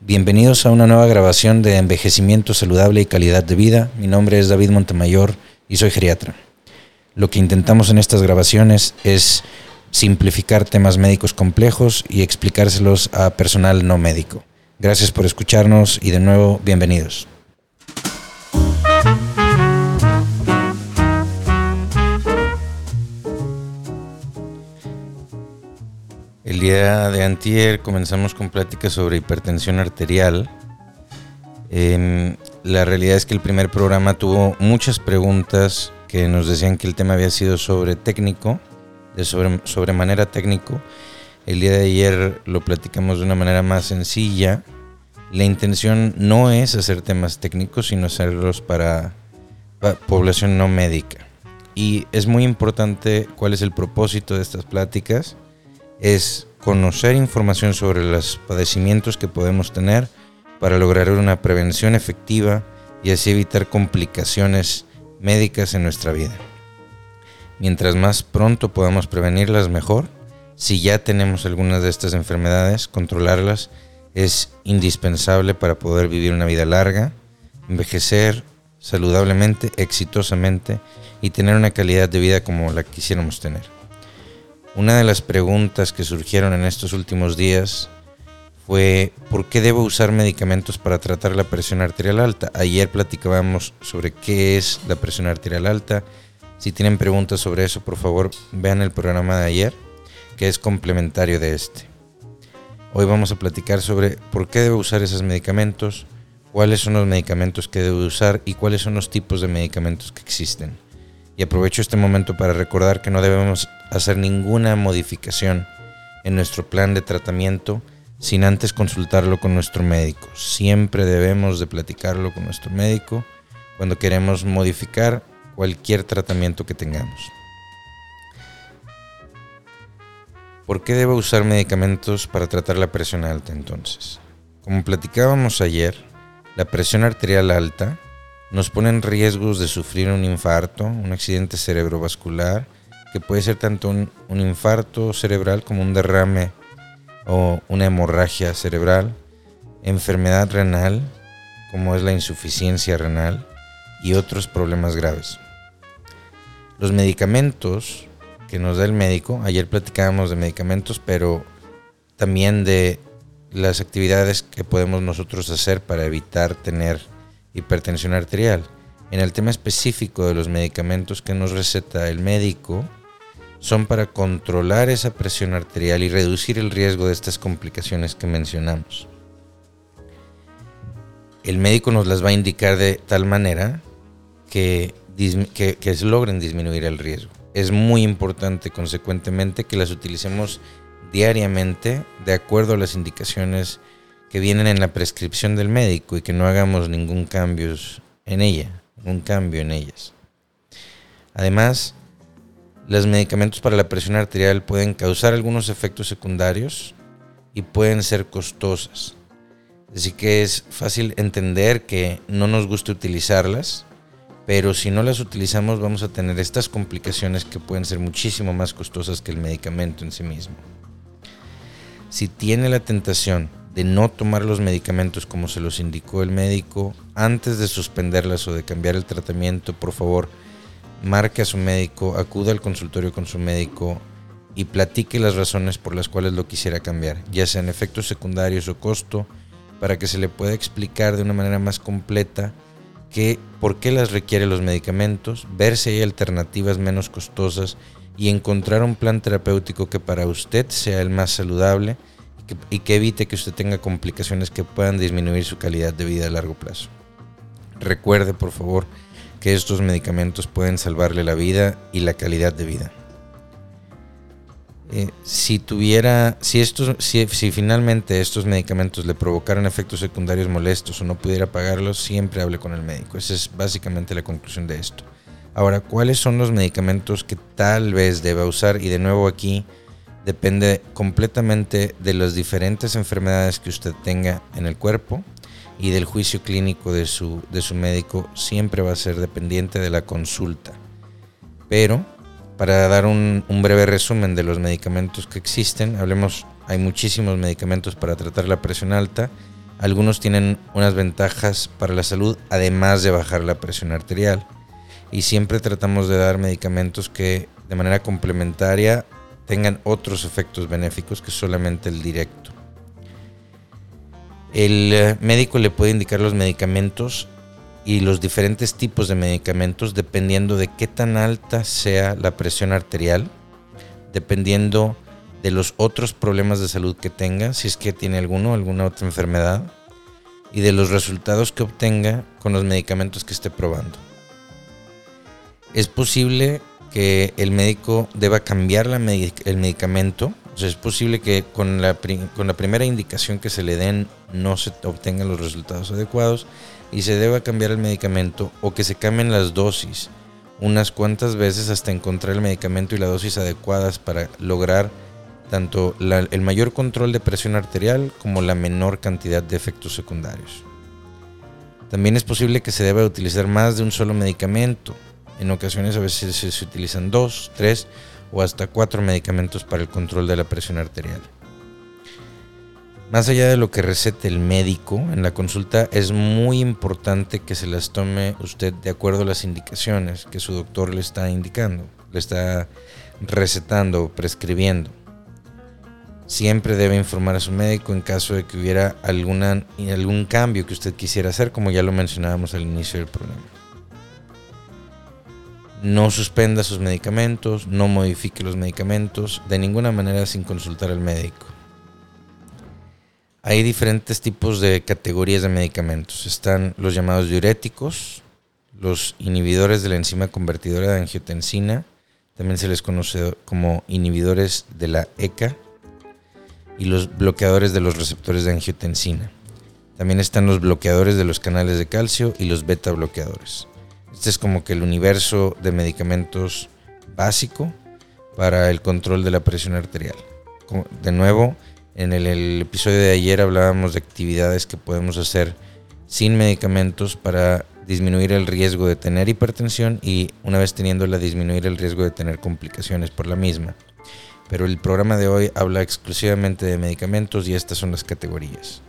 Bienvenidos a una nueva grabación de Envejecimiento Saludable y Calidad de Vida. Mi nombre es David Montemayor y soy geriatra. Lo que intentamos en estas grabaciones es simplificar temas médicos complejos y explicárselos a personal no médico. Gracias por escucharnos y de nuevo bienvenidos. El día de antier comenzamos con pláticas sobre hipertensión arterial. Em, la realidad es que el primer programa tuvo muchas preguntas que nos decían que el tema había sido sobre técnico, sobre, sobremanera técnico. El día de ayer lo platicamos de una manera más sencilla. La intención no es hacer temas técnicos, sino hacerlos para población no médica. Y es muy importante cuál es el propósito de estas pláticas es conocer información sobre los padecimientos que podemos tener para lograr una prevención efectiva y así evitar complicaciones médicas en nuestra vida. Mientras más pronto podamos prevenirlas mejor, si ya tenemos algunas de estas enfermedades, controlarlas es indispensable para poder vivir una vida larga, envejecer saludablemente, exitosamente y tener una calidad de vida como la quisiéramos tener. Una de las preguntas que surgieron en estos últimos días fue ¿por qué debo usar medicamentos para tratar la presión arterial alta? Ayer platicábamos sobre qué es la presión arterial alta. Si tienen preguntas sobre eso, por favor, vean el programa de ayer, que es complementario de este. Hoy vamos a platicar sobre por qué debo usar esos medicamentos, cuáles son los medicamentos que debo usar y cuáles son los tipos de medicamentos que existen. Y aprovecho este momento para recordar que no debemos hacer ninguna modificación en nuestro plan de tratamiento sin antes consultarlo con nuestro médico. Siempre debemos de platicarlo con nuestro médico cuando queremos modificar cualquier tratamiento que tengamos. ¿Por qué debo usar medicamentos para tratar la presión alta entonces? Como platicábamos ayer, la presión arterial alta nos pone en riesgos de sufrir un infarto, un accidente cerebrovascular, que puede ser tanto un, infarto cerebral como un derrame o una hemorragia cerebral, enfermedad renal, como es la insuficiencia renal, y otros problemas graves. Los medicamentos que nos da el médico, ayer platicábamos de medicamentos, pero también de las actividades que podemos nosotros hacer para evitar tener hipertensión arterial. En el tema específico de los medicamentos que nos receta el médico, son para controlar esa presión arterial y reducir el riesgo de estas complicaciones que mencionamos. El médico nos las va a indicar de tal manera que, que, logren disminuir el riesgo. Es muy importante, consecuentemente, que las utilicemos diariamente de acuerdo a las indicaciones que vienen en la prescripción del médico y que no hagamos ningún cambio en ella, un cambio en ellas. Además, los medicamentos para la presión arterial pueden causar algunos efectos secundarios y pueden ser costosas. Así que es fácil entender que no nos gusta utilizarlas, pero si no las utilizamos vamos a tener estas complicaciones que pueden ser muchísimo más costosas que el medicamento en sí mismo. Si tiene la tentación de no tomar los medicamentos como se los indicó el médico, antes de suspenderlas o de cambiar el tratamiento, por favor, marque a su médico, acuda al consultorio con su médico y platique las razones por las cuales lo quisiera cambiar, ya sean efectos secundarios o costo, para que se le pueda explicar de una manera más completa que, por qué las requiere los medicamentos, ver si hay alternativas menos costosas y encontrar un plan terapéutico que para usted sea el más saludable y que evite que usted tenga complicaciones que puedan disminuir su calidad de vida a largo plazo. Recuerde, por favor, que estos medicamentos pueden salvarle la vida y la calidad de vida. Eh, si tuviera, si, estos, si, finalmente estos medicamentos le provocaran efectos secundarios molestos o no pudiera pagarlos, siempre hable con el médico. Esa es básicamente la conclusión de esto. Ahora, ¿cuáles son los medicamentos que tal vez deba usar? Y de nuevo aquí depende completamente de las diferentes enfermedades que usted tenga en el cuerpo y del juicio clínico de su, de su médico siempre va a ser dependiente de la consulta. Pero, para dar un, un, breve resumen de los medicamentos que existen, hablemos, hay muchísimos medicamentos para tratar la presión alta. Algunos tienen unas ventajas para la salud, además de bajar la presión arterial. Y siempre tratamos de dar medicamentos que de manera complementaria tengan otros efectos benéficos que solamente el directo. El eh, médico le puede indicar los medicamentos y los diferentes tipos de medicamentos dependiendo de qué tan alta sea la presión arterial, dependiendo de los otros problemas de salud que tenga, si es que tiene alguno, alguna otra enfermedad, y de los resultados que obtenga con los medicamentos que esté probando. Es posible que el médico deba cambiar el medicamento, es posible que con la primera indicación que se le den no se obtengan los resultados adecuados y se deba cambiar el medicamento o que se cambien las dosis unas cuantas veces hasta encontrar el medicamento y la dosis adecuadas para lograr tanto el mayor control de presión arterial como la menor cantidad de efectos secundarios. También es posible que se deba utilizar más de un solo medicamento. En ocasiones a veces se utilizan dos, tres o hasta cuatro medicamentos para el control de la presión arterial. Más allá de lo que recete el médico en la consulta, es muy importante que se las tome usted de acuerdo a las indicaciones que su doctor le está indicando, le está recetando o prescribiendo. Siempre debe informar a su médico en caso de que hubiera algún cambio que usted quisiera hacer, como ya lo mencionábamos al inicio del programa. No suspenda sus medicamentos, no modifique los medicamentos, de ninguna manera sin consultar al médico. Hay diferentes tipos de categorías de medicamentos. Están los llamados diuréticos, los inhibidores de la enzima convertidora de angiotensina, también se les conoce como inhibidores de la ECA, y los bloqueadores de los receptores de angiotensina. También están los bloqueadores de los canales de calcio y los beta bloqueadores. Este es como que el universo de medicamentos básico para el control de la presión arterial. De nuevo, en el, el, episodio de ayer hablábamos de actividades que podemos hacer sin medicamentos para disminuir el riesgo de tener hipertensión y una vez teniéndola disminuir el riesgo de tener complicaciones por la misma pero el programa de hoy habla exclusivamente de medicamentos y estas son las categorías.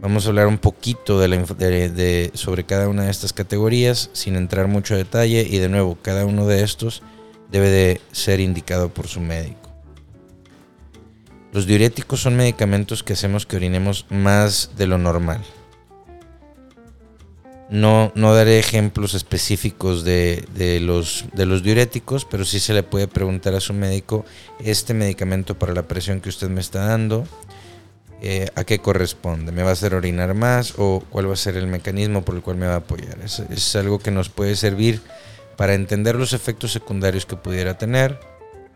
Vamos a hablar un poquito de sobre cada una de estas categorías sin entrar mucho a detalle y de nuevo, cada uno de estos debe de ser indicado por su médico. Los diuréticos son medicamentos que hacemos que orinemos más de lo normal. No, no daré ejemplos específicos de, los, de los diuréticos, pero sí se le puede preguntar a su médico este medicamento para la presión que usted me está dando, eh, a qué corresponde, me va a hacer orinar más o cuál va a ser el mecanismo por el cual me va a apoyar. Es, es algo que nos puede servir para entender los efectos secundarios que pudiera tener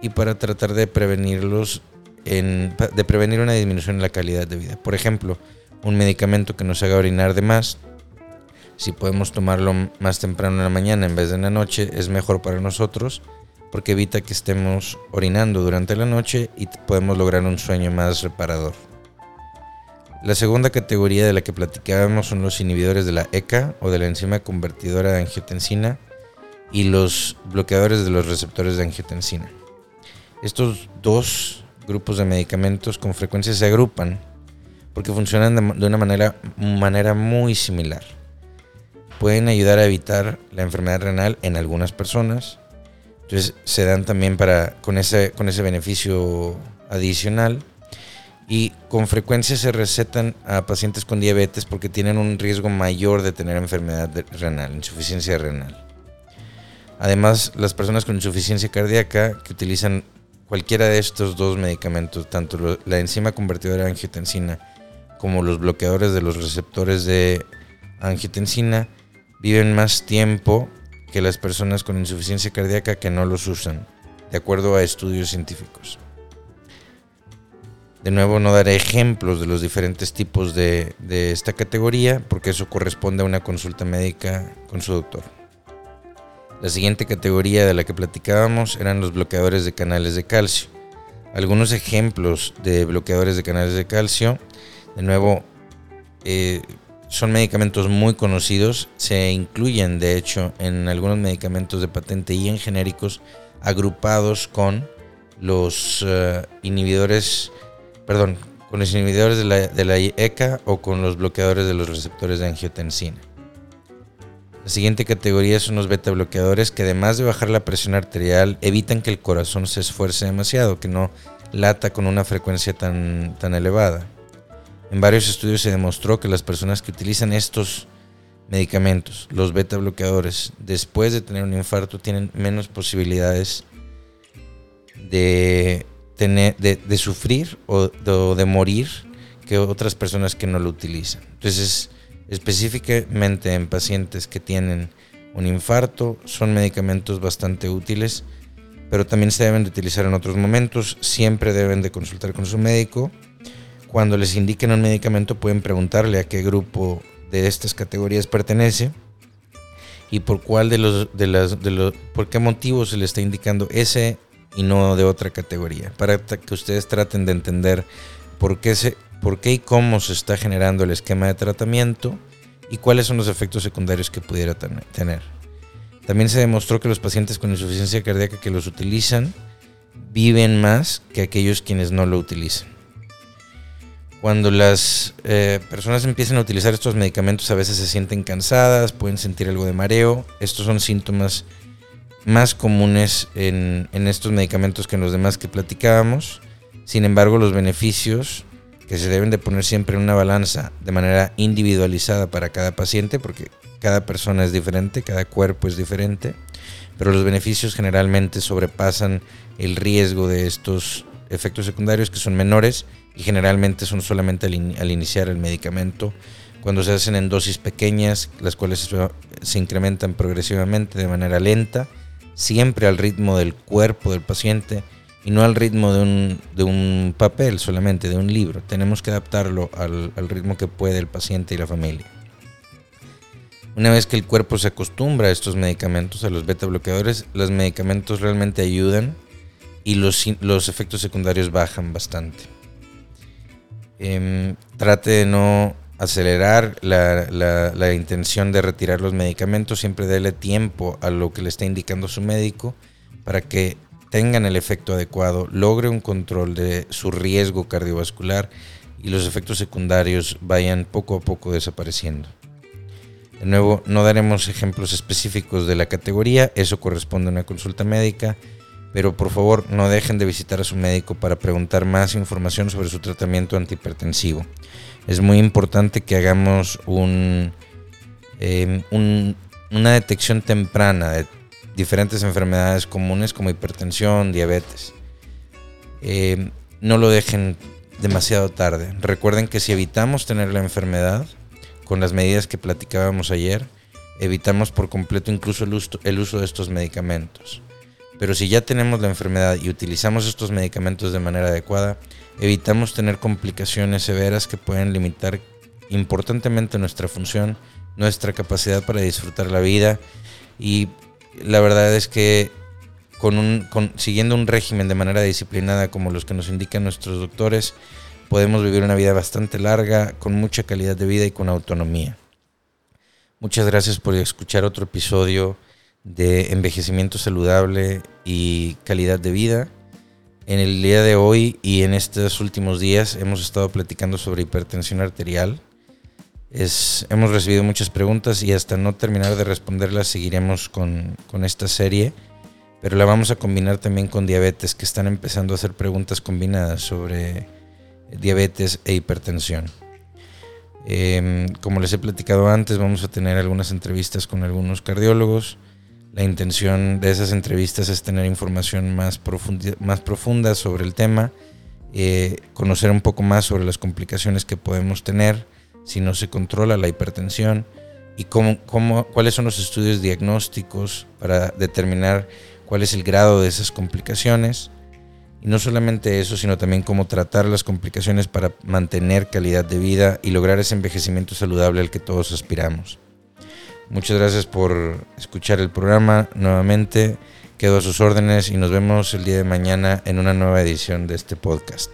y para tratar de prevenirlos, en, de prevenir una disminución en la calidad de vida. Por ejemplo, un medicamento que nos haga orinar de más si podemos tomarlo más temprano en la mañana en vez de en la noche, es mejor para nosotros porque evita que estemos orinando durante la noche y podemos lograr un sueño más reparador. La segunda categoría de la que platicábamos son los inhibidores de la ECA o de la enzima convertidora de angiotensina y los bloqueadores de los receptores de angiotensina. Estos dos grupos de medicamentos con frecuencia se agrupan porque funcionan de una manera, muy similar pueden ayudar a evitar la enfermedad renal en algunas personas. Entonces se dan también para, con, ese, con ese beneficio adicional. Y con frecuencia se recetan a pacientes con diabetes porque tienen un riesgo mayor de tener enfermedad renal, insuficiencia renal. Además, las personas con insuficiencia cardíaca que utilizan cualquiera de estos dos medicamentos, tanto la enzima convertidora de angiotensina como los bloqueadores de los receptores de angiotensina, viven más tiempo que las personas con insuficiencia cardíaca que no los usan, de acuerdo a estudios científicos. De nuevo no daré ejemplos de los diferentes tipos de, esta categoría porque eso corresponde a una consulta médica con su doctor. La siguiente categoría de la que platicábamos eran los bloqueadores de canales de calcio. Algunos ejemplos de bloqueadores de canales de calcio, de nuevo, eh, son medicamentos muy conocidos, se incluyen de hecho en algunos medicamentos de patente y en genéricos agrupados con los eh, inhibidores, perdón, con los inhibidores de la, de ECA o con los bloqueadores de los receptores de angiotensina. La siguiente categoría son los beta bloqueadores que además de bajar la presión arterial evitan que el corazón se esfuerce demasiado, que no lata con una frecuencia tan, tan elevada. En varios estudios se demostró que las personas que utilizan estos medicamentos, los beta bloqueadores, después de tener un infarto tienen menos posibilidades de, de, sufrir o de, morir que otras personas que no lo utilizan. Entonces, específicamente en pacientes que tienen un infarto, son medicamentos bastante útiles, pero también se deben de utilizar en otros momentos. Siempre deben de consultar con su médico. Cuando les indiquen un medicamento pueden preguntarle a qué grupo de estas categorías pertenece y por cuál de los de las de los por qué motivo se le está indicando ese y no de otra categoría para que ustedes traten de entender por qué se por qué y cómo se está generando el esquema de tratamiento y cuáles son los efectos secundarios que pudiera tener. También se demostró que los pacientes con insuficiencia cardíaca que los utilizan viven más que aquellos quienes no lo utilizan. Cuando las eh, personas empiezan a utilizar estos medicamentos a veces se sienten cansadas, pueden sentir algo de mareo. Estos son síntomas más comunes en, estos medicamentos que en los demás que platicábamos. Sin embargo, los beneficios que se deben de poner siempre en una balanza de manera individualizada para cada paciente, porque cada persona es diferente, cada cuerpo es diferente, pero los beneficios generalmente sobrepasan el riesgo de estos efectos secundarios que son menores y generalmente son solamente al, iniciar el medicamento, cuando se hacen en dosis pequeñas, las cuales se incrementan progresivamente de manera lenta, siempre al ritmo del cuerpo del paciente y no al ritmo de un, de un papel solamente, de un libro. Tenemos que adaptarlo al, al, ritmo que puede el paciente y la familia. Una vez que el cuerpo se acostumbra a estos medicamentos, a los beta bloqueadores, los medicamentos realmente ayudan y los, los efectos secundarios bajan bastante. Em, trate de no acelerar la, la, la intención de retirar los medicamentos, siempre déle tiempo a lo que le está indicando su médico para que tengan el efecto adecuado, logre un control de su riesgo cardiovascular y los efectos secundarios vayan poco a poco desapareciendo. De nuevo, no daremos ejemplos específicos de la categoría, eso corresponde a una consulta médica, pero por favor no dejen de visitar a su médico para preguntar más información sobre su tratamiento antihipertensivo. Es muy importante que hagamos eh, una detección temprana de diferentes enfermedades comunes como hipertensión, diabetes. Eh, no lo dejen demasiado tarde. Recuerden que si evitamos tener la enfermedad, con las medidas que platicábamos ayer, evitamos por completo incluso el uso, el uso de estos medicamentos. Pero si ya tenemos la enfermedad y utilizamos estos medicamentos de manera adecuada, evitamos tener complicaciones severas que pueden limitar importantemente nuestra función, nuestra capacidad para disfrutar la vida y la verdad es que con un, siguiendo un régimen de manera disciplinada como los que nos indican nuestros doctores, podemos vivir una vida bastante larga, con mucha calidad de vida y con autonomía. Muchas gracias por escuchar otro episodio de envejecimiento saludable y calidad de vida. En el día de hoy y en estos últimos días hemos estado platicando sobre hipertensión arterial hemos recibido muchas preguntas y hasta no terminar de responderlas seguiremos con, esta serie, pero la vamos a combinar también con diabetes, que están empezando a hacer preguntas combinadas sobre diabetes e hipertensión. Em, como les he platicado antes, vamos a tener algunas entrevistas con algunos cardiólogos. La intención de esas entrevistas es tener información más, más profunda sobre el tema, eh, conocer un poco más sobre las complicaciones que podemos tener si no se controla la hipertensión y cómo, cómo, cuáles son los estudios diagnósticos para determinar cuál es el grado de esas complicaciones. Y no solamente eso, sino también cómo tratar las complicaciones para mantener calidad de vida y lograr ese envejecimiento saludable al que todos aspiramos. Muchas gracias por escuchar el programa nuevamente. Quedo a sus órdenes y nos vemos el día de mañana en una nueva edición de este podcast.